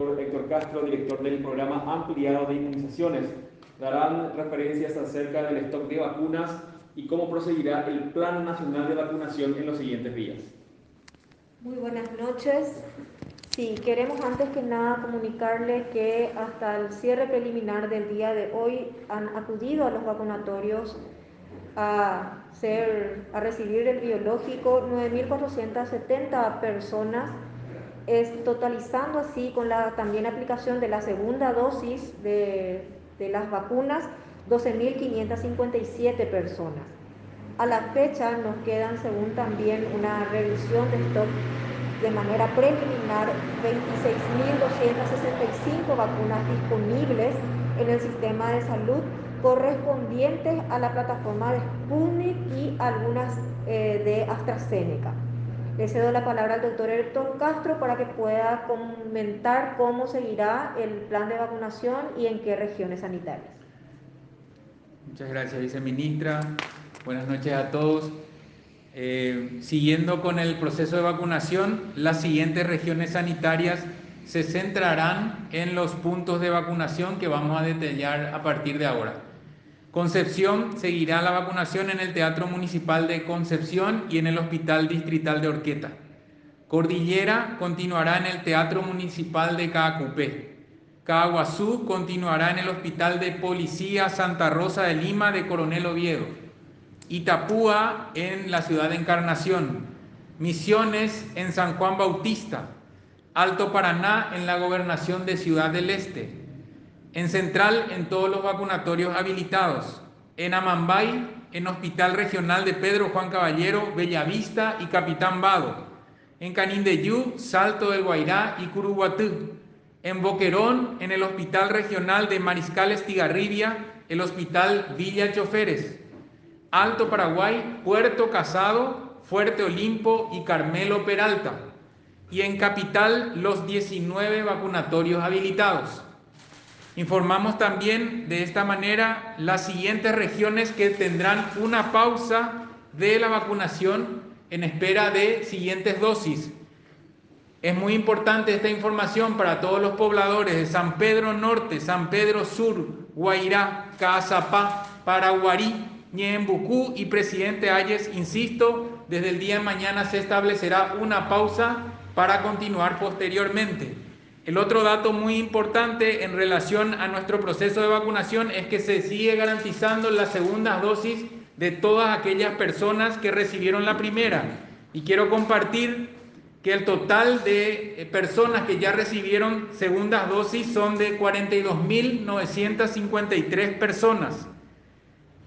Héctor Castro, director del programa ampliado de inmunizaciones. Darán referencias acerca del stock de vacunas y cómo proseguirá el Plan Nacional de Vacunación en los siguientes días. Muy buenas noches. Sí, queremos antes que nada comunicarle que hasta el cierre preliminar del día de hoy han acudido a los vacunatorios a, ser, a recibir el biológico 9.470 personas es totalizando así con la también aplicación de la segunda dosis de, de las vacunas 12.557 personas. A la fecha nos quedan, según también una revisión de stock de manera preliminar, 26.265 vacunas disponibles en el sistema de salud correspondientes a la plataforma de Sputnik y algunas eh, de AstraZeneca. Le cedo la palabra al doctor Héctor Castro para que pueda comentar cómo seguirá el plan de vacunación y en qué regiones sanitarias. Muchas gracias, viceministra. Buenas noches a todos. Eh, siguiendo con el proceso de vacunación, las siguientes regiones sanitarias se centrarán en los puntos de vacunación que vamos a detallar a partir de ahora. Concepción seguirá la vacunación en el Teatro Municipal de Concepción y en el Hospital Distrital de Orqueta. Cordillera continuará en el Teatro Municipal de Caacupé. Caguazú continuará en el Hospital de Policía Santa Rosa de Lima de Coronel Oviedo. Itapúa en la ciudad de Encarnación. Misiones en San Juan Bautista. Alto Paraná en la gobernación de Ciudad del Este. En Central, en todos los vacunatorios habilitados. En Amambay, en Hospital Regional de Pedro Juan Caballero, Bellavista y Capitán Vado. En Canindeyú, Salto del Guairá y Curuguatú. En Boquerón, en el Hospital Regional de Mariscal Estigarribia, el Hospital Villa Choferes. Alto Paraguay, Puerto Casado, Fuerte Olimpo y Carmelo Peralta. Y en Capital, los 19 vacunatorios habilitados. Informamos también de esta manera las siguientes regiones que tendrán una pausa de la vacunación en espera de siguientes dosis. Es muy importante esta información para todos los pobladores de San Pedro Norte, San Pedro Sur, Guairá, Caazapá, Paraguarí, Ñembucú y Presidente Ayes. Insisto, desde el día de mañana se establecerá una pausa para continuar posteriormente. El otro dato muy importante en relación a nuestro proceso de vacunación es que se sigue garantizando las segundas dosis de todas aquellas personas que recibieron la primera. Y quiero compartir que el total de personas que ya recibieron segundas dosis son de 42.953 personas.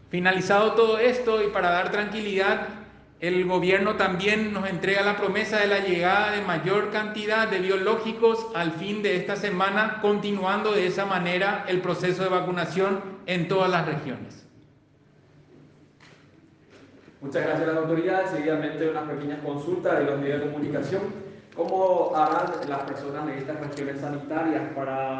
Finalizado todo esto y para dar tranquilidad, el gobierno también nos entrega la promesa de la llegada de mayor cantidad de biológicos al fin de esta semana, continuando de esa manera el proceso de vacunación en todas las regiones. Muchas gracias a las autoridades. Seguidamente unas pequeñas consultas de los medios de comunicación. ¿Cómo harán las personas de estas regiones sanitarias para